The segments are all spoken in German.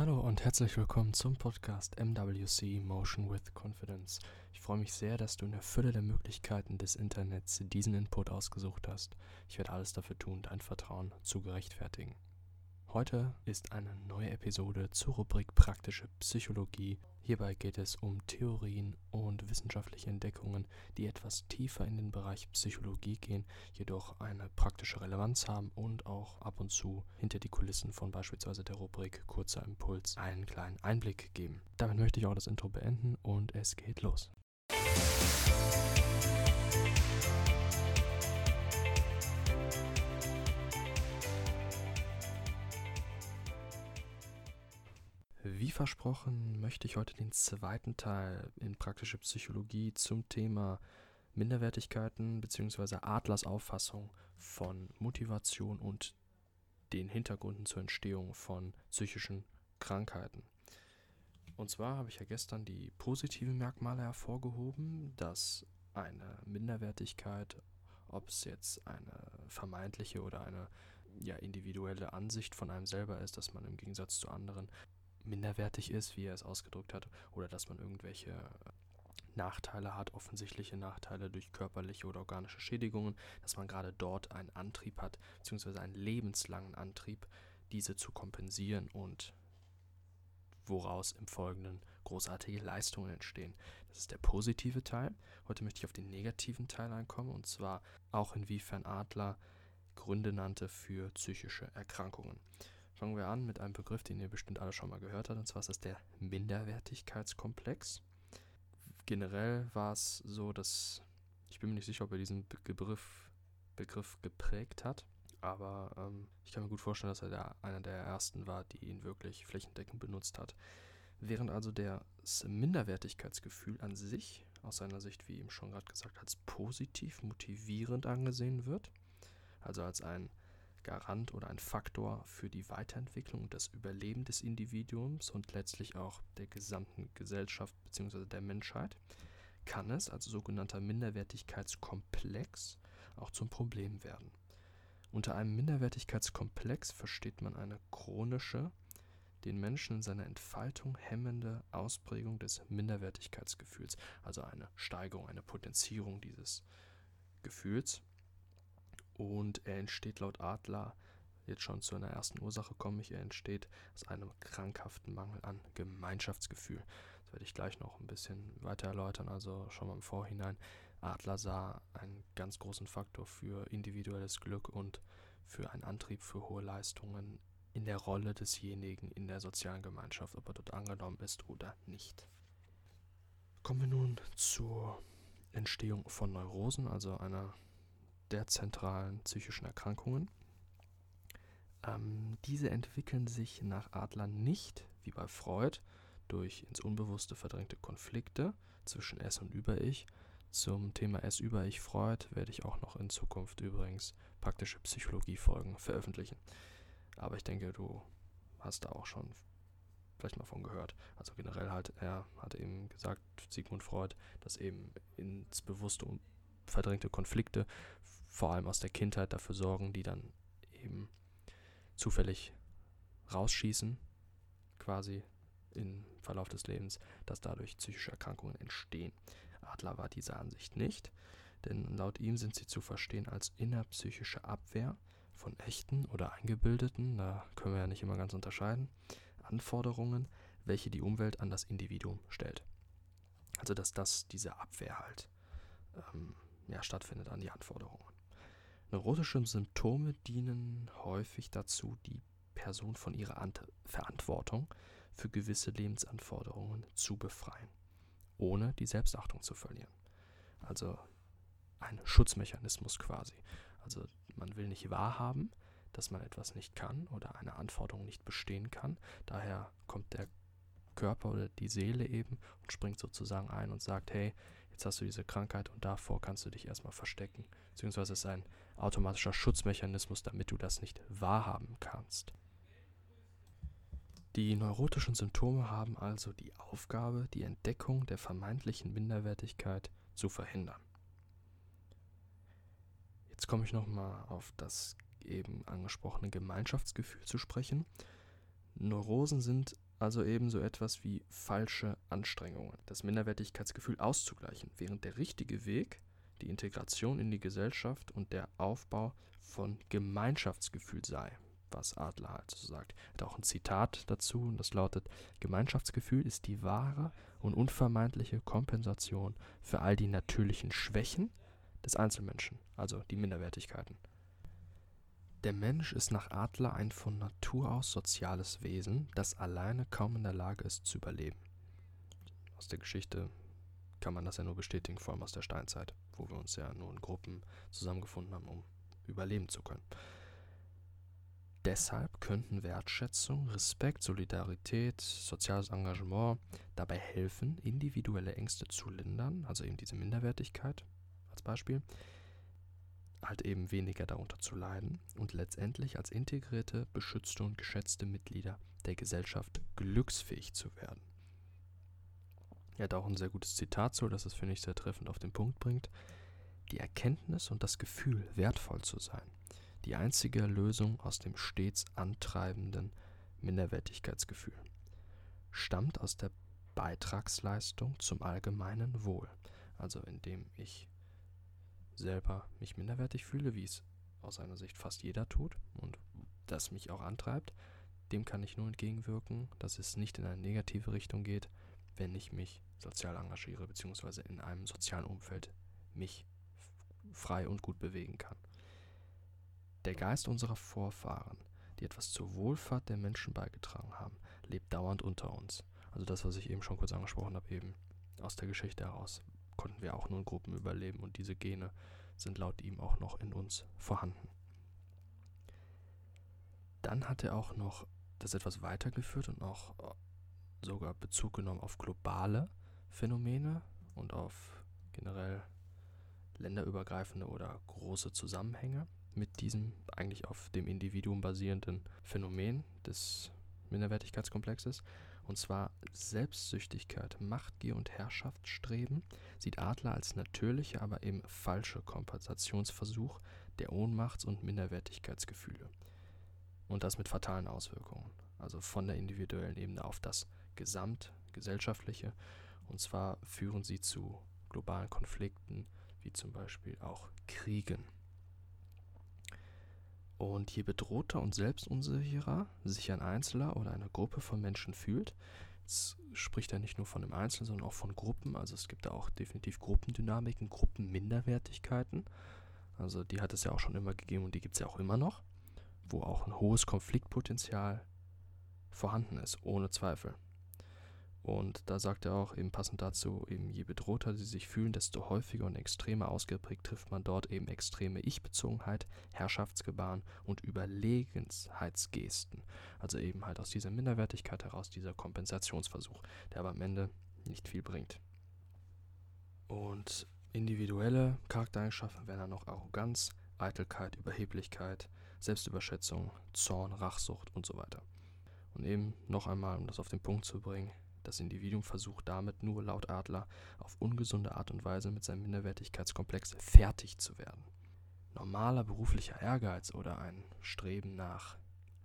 Hallo und herzlich willkommen zum Podcast MWC Motion with Confidence. Ich freue mich sehr, dass du in der Fülle der Möglichkeiten des Internets diesen Input ausgesucht hast. Ich werde alles dafür tun, dein Vertrauen zu gerechtfertigen. Heute ist eine neue Episode zur Rubrik Praktische Psychologie. Hierbei geht es um Theorien und wissenschaftliche Entdeckungen, die etwas tiefer in den Bereich Psychologie gehen, jedoch eine praktische Relevanz haben und auch ab und zu hinter die Kulissen von beispielsweise der Rubrik Kurzer Impuls einen kleinen Einblick geben. Damit möchte ich auch das Intro beenden und es geht los. Wie versprochen möchte ich heute den zweiten Teil in praktische Psychologie zum Thema Minderwertigkeiten bzw. Adlers Auffassung von Motivation und den Hintergründen zur Entstehung von psychischen Krankheiten. Und zwar habe ich ja gestern die positiven Merkmale hervorgehoben, dass eine Minderwertigkeit, ob es jetzt eine vermeintliche oder eine ja, individuelle Ansicht von einem selber ist, dass man im Gegensatz zu anderen minderwertig ist, wie er es ausgedrückt hat, oder dass man irgendwelche Nachteile hat, offensichtliche Nachteile durch körperliche oder organische Schädigungen, dass man gerade dort einen Antrieb hat, beziehungsweise einen lebenslangen Antrieb, diese zu kompensieren und woraus im Folgenden großartige Leistungen entstehen. Das ist der positive Teil. Heute möchte ich auf den negativen Teil einkommen, und zwar auch inwiefern Adler Gründe nannte für psychische Erkrankungen. Fangen wir an mit einem Begriff, den ihr bestimmt alle schon mal gehört habt, und zwar ist das der Minderwertigkeitskomplex. Generell war es so, dass ich bin mir nicht sicher, ob er diesen Begriff, Begriff geprägt hat, aber ähm, ich kann mir gut vorstellen, dass er der, einer der ersten war, die ihn wirklich flächendeckend benutzt hat. Während also das Minderwertigkeitsgefühl an sich, aus seiner Sicht, wie eben schon gerade gesagt, als positiv motivierend angesehen wird, also als ein Garant oder ein Faktor für die Weiterentwicklung und das Überleben des Individuums und letztlich auch der gesamten Gesellschaft bzw. der Menschheit, kann es als sogenannter Minderwertigkeitskomplex auch zum Problem werden. Unter einem Minderwertigkeitskomplex versteht man eine chronische, den Menschen in seiner Entfaltung hemmende Ausprägung des Minderwertigkeitsgefühls, also eine Steigerung, eine Potenzierung dieses Gefühls und er entsteht laut Adler, jetzt schon zu einer ersten Ursache komme ich, er entsteht aus einem krankhaften Mangel an Gemeinschaftsgefühl. Das werde ich gleich noch ein bisschen weiter erläutern, also schon mal im Vorhinein. Adler sah einen ganz großen Faktor für individuelles Glück und für einen Antrieb für hohe Leistungen in der Rolle desjenigen in der sozialen Gemeinschaft, ob er dort angenommen ist oder nicht. Kommen wir nun zur Entstehung von Neurosen, also einer der zentralen psychischen Erkrankungen. Ähm, diese entwickeln sich nach Adler nicht, wie bei Freud, durch ins Unbewusste verdrängte Konflikte zwischen S und Über-Ich. Zum Thema S über Ich Freud werde ich auch noch in Zukunft übrigens praktische Psychologie-Folgen veröffentlichen. Aber ich denke, du hast da auch schon vielleicht mal von gehört. Also generell halt, er hatte eben gesagt, Sigmund Freud, dass eben ins Bewusste verdrängte Konflikte, vor allem aus der Kindheit, dafür sorgen, die dann eben zufällig rausschießen, quasi im Verlauf des Lebens, dass dadurch psychische Erkrankungen entstehen. Adler war dieser Ansicht nicht, denn laut ihm sind sie zu verstehen als innerpsychische Abwehr von echten oder eingebildeten, da können wir ja nicht immer ganz unterscheiden, Anforderungen, welche die Umwelt an das Individuum stellt. Also dass das diese Abwehr halt ähm, ja, stattfindet an die Anforderungen. Neurotische Symptome dienen häufig dazu, die Person von ihrer Ant Verantwortung für gewisse Lebensanforderungen zu befreien, ohne die Selbstachtung zu verlieren. Also ein Schutzmechanismus quasi. Also man will nicht wahrhaben, dass man etwas nicht kann oder eine Anforderung nicht bestehen kann. Daher kommt der Körper oder die Seele eben und springt sozusagen ein und sagt, hey, jetzt hast du diese Krankheit und davor kannst du dich erstmal verstecken. Beziehungsweise ist ein automatischer Schutzmechanismus, damit du das nicht wahrhaben kannst. Die neurotischen Symptome haben also die Aufgabe, die Entdeckung der vermeintlichen Minderwertigkeit zu verhindern. Jetzt komme ich nochmal auf das eben angesprochene Gemeinschaftsgefühl zu sprechen. Neurosen sind also ebenso etwas wie falsche Anstrengungen, das Minderwertigkeitsgefühl auszugleichen, während der richtige Weg die Integration in die Gesellschaft und der Aufbau von Gemeinschaftsgefühl sei, was Adler halt so sagt. Er hat auch ein Zitat dazu und das lautet: Gemeinschaftsgefühl ist die wahre und unvermeidliche Kompensation für all die natürlichen Schwächen des Einzelmenschen, also die Minderwertigkeiten. Der Mensch ist nach Adler ein von Natur aus soziales Wesen, das alleine kaum in der Lage ist zu überleben. Aus der Geschichte kann man das ja nur bestätigen, vor allem aus der Steinzeit, wo wir uns ja nur in Gruppen zusammengefunden haben, um überleben zu können. Deshalb könnten Wertschätzung, Respekt, Solidarität, soziales Engagement dabei helfen, individuelle Ängste zu lindern, also eben diese Minderwertigkeit als Beispiel, halt eben weniger darunter zu leiden und letztendlich als integrierte, beschützte und geschätzte Mitglieder der Gesellschaft glücksfähig zu werden. Er hat auch ein sehr gutes Zitat so, das es, finde ich, sehr treffend auf den Punkt bringt. Die Erkenntnis und das Gefühl, wertvoll zu sein, die einzige Lösung aus dem stets antreibenden Minderwertigkeitsgefühl, stammt aus der Beitragsleistung zum allgemeinen Wohl, also indem ich selber mich minderwertig fühle, wie es aus seiner Sicht fast jeder tut und das mich auch antreibt, dem kann ich nur entgegenwirken, dass es nicht in eine negative Richtung geht, wenn ich mich sozial engagiere, beziehungsweise in einem sozialen Umfeld mich frei und gut bewegen kann. Der Geist unserer Vorfahren, die etwas zur Wohlfahrt der Menschen beigetragen haben, lebt dauernd unter uns. Also das, was ich eben schon kurz angesprochen habe, eben aus der Geschichte heraus konnten wir auch nur in Gruppen überleben und diese Gene sind laut ihm auch noch in uns vorhanden. Dann hat er auch noch das etwas weitergeführt und auch äh, sogar Bezug genommen auf globale Phänomene und auf generell länderübergreifende oder große Zusammenhänge mit diesem eigentlich auf dem Individuum basierenden Phänomen des Minderwertigkeitskomplexes und zwar Selbstsüchtigkeit, Machtgier und Herrschaftsstreben sieht Adler als natürliche, aber eben falsche Kompensationsversuch der Ohnmachts- und Minderwertigkeitsgefühle. Und das mit fatalen Auswirkungen, also von der individuellen Ebene auf das Gesamtgesellschaftliche. Und zwar führen sie zu globalen Konflikten, wie zum Beispiel auch Kriegen. Und je bedrohter und selbstunsicherer sich ein Einzelner oder eine Gruppe von Menschen fühlt, spricht er nicht nur von einem Einzelnen, sondern auch von Gruppen. Also es gibt da auch definitiv Gruppendynamiken, Gruppenminderwertigkeiten. Also die hat es ja auch schon immer gegeben und die gibt es ja auch immer noch, wo auch ein hohes Konfliktpotenzial vorhanden ist, ohne Zweifel. Und da sagt er auch eben passend dazu, eben je bedrohter sie sich fühlen, desto häufiger und extremer ausgeprägt trifft man dort eben extreme Ich-Bezogenheit, Herrschaftsgebaren und Überlegenheitsgesten. Also eben halt aus dieser Minderwertigkeit heraus dieser Kompensationsversuch, der aber am Ende nicht viel bringt. Und individuelle Charaktereigenschaften wären dann noch Arroganz, Eitelkeit, Überheblichkeit, Selbstüberschätzung, Zorn, Rachsucht und so weiter. Und eben noch einmal, um das auf den Punkt zu bringen, das Individuum versucht damit nur laut Adler auf ungesunde Art und Weise mit seinem Minderwertigkeitskomplex fertig zu werden. Normaler beruflicher Ehrgeiz oder ein Streben nach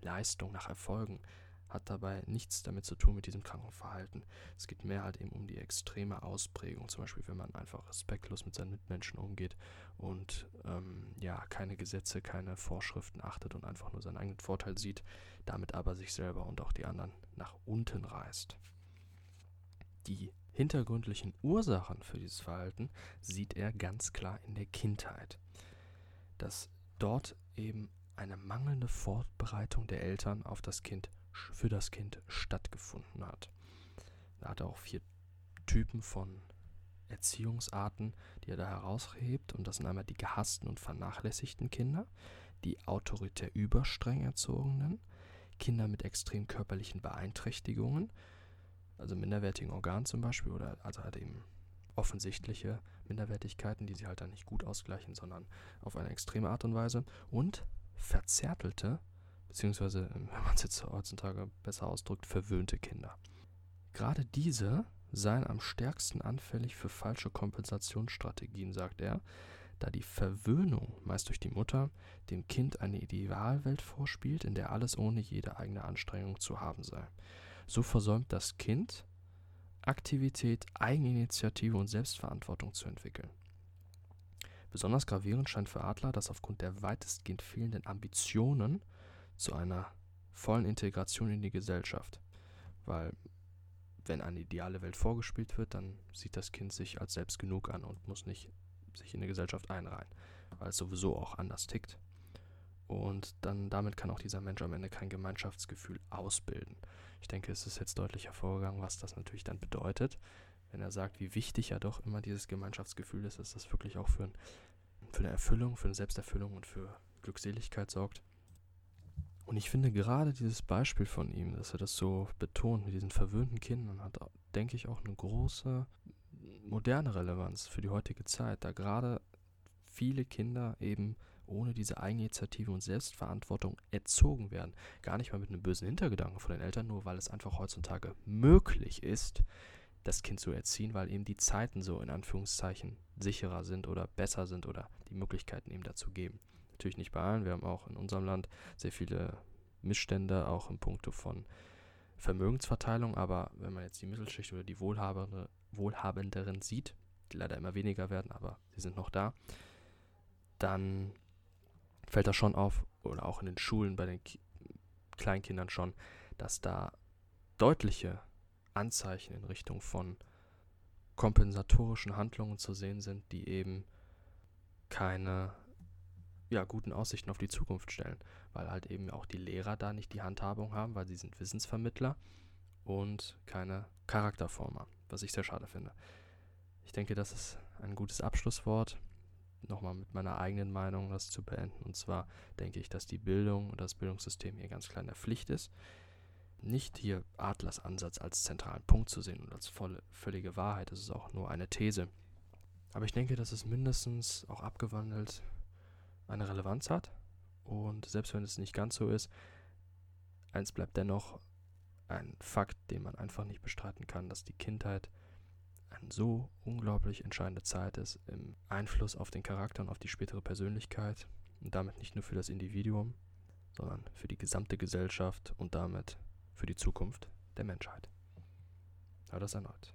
Leistung, nach Erfolgen hat dabei nichts damit zu tun mit diesem kranken Verhalten. Es geht mehr halt eben um die extreme Ausprägung, zum Beispiel wenn man einfach respektlos mit seinen Mitmenschen umgeht und ähm, ja keine Gesetze, keine Vorschriften achtet und einfach nur seinen eigenen Vorteil sieht, damit aber sich selber und auch die anderen nach unten reißt. Die hintergründlichen Ursachen für dieses Verhalten sieht er ganz klar in der Kindheit. Dass dort eben eine mangelnde Vorbereitung der Eltern auf das Kind für das Kind stattgefunden hat. Da hat er auch vier Typen von Erziehungsarten, die er da heraushebt. Und das sind einmal die gehassten und vernachlässigten Kinder, die autoritär überstreng erzogenen, Kinder mit extrem körperlichen Beeinträchtigungen, also minderwertigen Organen zum Beispiel, oder also halt eben offensichtliche Minderwertigkeiten, die sie halt dann nicht gut ausgleichen, sondern auf eine extreme Art und Weise und verzärtelte, beziehungsweise, wenn man es jetzt heutzutage besser ausdrückt, verwöhnte Kinder. Gerade diese seien am stärksten anfällig für falsche Kompensationsstrategien, sagt er, da die Verwöhnung, meist durch die Mutter, dem Kind eine Idealwelt vorspielt, in der alles ohne jede eigene Anstrengung zu haben sei. So versäumt das Kind Aktivität, Eigeninitiative und Selbstverantwortung zu entwickeln. Besonders gravierend scheint für Adler, dass aufgrund der weitestgehend fehlenden Ambitionen zu einer vollen Integration in die Gesellschaft, weil wenn eine ideale Welt vorgespielt wird, dann sieht das Kind sich als selbst genug an und muss nicht sich in die Gesellschaft einreihen, weil es sowieso auch anders tickt. Und dann damit kann auch dieser Mensch am Ende kein Gemeinschaftsgefühl ausbilden. Ich denke, es ist jetzt deutlich hervorgegangen, was das natürlich dann bedeutet, wenn er sagt, wie wichtig ja doch immer dieses Gemeinschaftsgefühl ist, dass das wirklich auch für, ein, für eine Erfüllung, für eine Selbsterfüllung und für Glückseligkeit sorgt. Und ich finde gerade dieses Beispiel von ihm, dass er das so betont mit diesen verwöhnten Kindern, hat, denke ich, auch eine große moderne Relevanz für die heutige Zeit, da gerade viele Kinder eben ohne diese Eigeninitiative und Selbstverantwortung erzogen werden. Gar nicht mal mit einem bösen Hintergedanken von den Eltern, nur weil es einfach heutzutage möglich ist, das Kind zu erziehen, weil eben die Zeiten so in Anführungszeichen sicherer sind oder besser sind oder die Möglichkeiten eben dazu geben. Natürlich nicht bei allen. Wir haben auch in unserem Land sehr viele Missstände, auch in puncto von Vermögensverteilung. Aber wenn man jetzt die Mittelschicht oder die Wohlhabende, Wohlhabenderen sieht, die leider immer weniger werden, aber sie sind noch da, dann fällt das schon auf, oder auch in den Schulen bei den Ki Kleinkindern schon, dass da deutliche Anzeichen in Richtung von kompensatorischen Handlungen zu sehen sind, die eben keine ja, guten Aussichten auf die Zukunft stellen, weil halt eben auch die Lehrer da nicht die Handhabung haben, weil sie sind Wissensvermittler und keine Charakterformer, was ich sehr schade finde. Ich denke, das ist ein gutes Abschlusswort. Nochmal mit meiner eigenen Meinung das zu beenden. Und zwar denke ich, dass die Bildung und das Bildungssystem hier ganz klar in der Pflicht ist. Nicht hier Adlers Ansatz als zentralen Punkt zu sehen und als volle, völlige Wahrheit. Das ist auch nur eine These. Aber ich denke, dass es mindestens auch abgewandelt eine Relevanz hat. Und selbst wenn es nicht ganz so ist, eins bleibt dennoch ein Fakt, den man einfach nicht bestreiten kann, dass die Kindheit eine so unglaublich entscheidende Zeit ist im Einfluss auf den Charakter und auf die spätere Persönlichkeit und damit nicht nur für das Individuum, sondern für die gesamte Gesellschaft und damit für die Zukunft der Menschheit. Aber das erneut.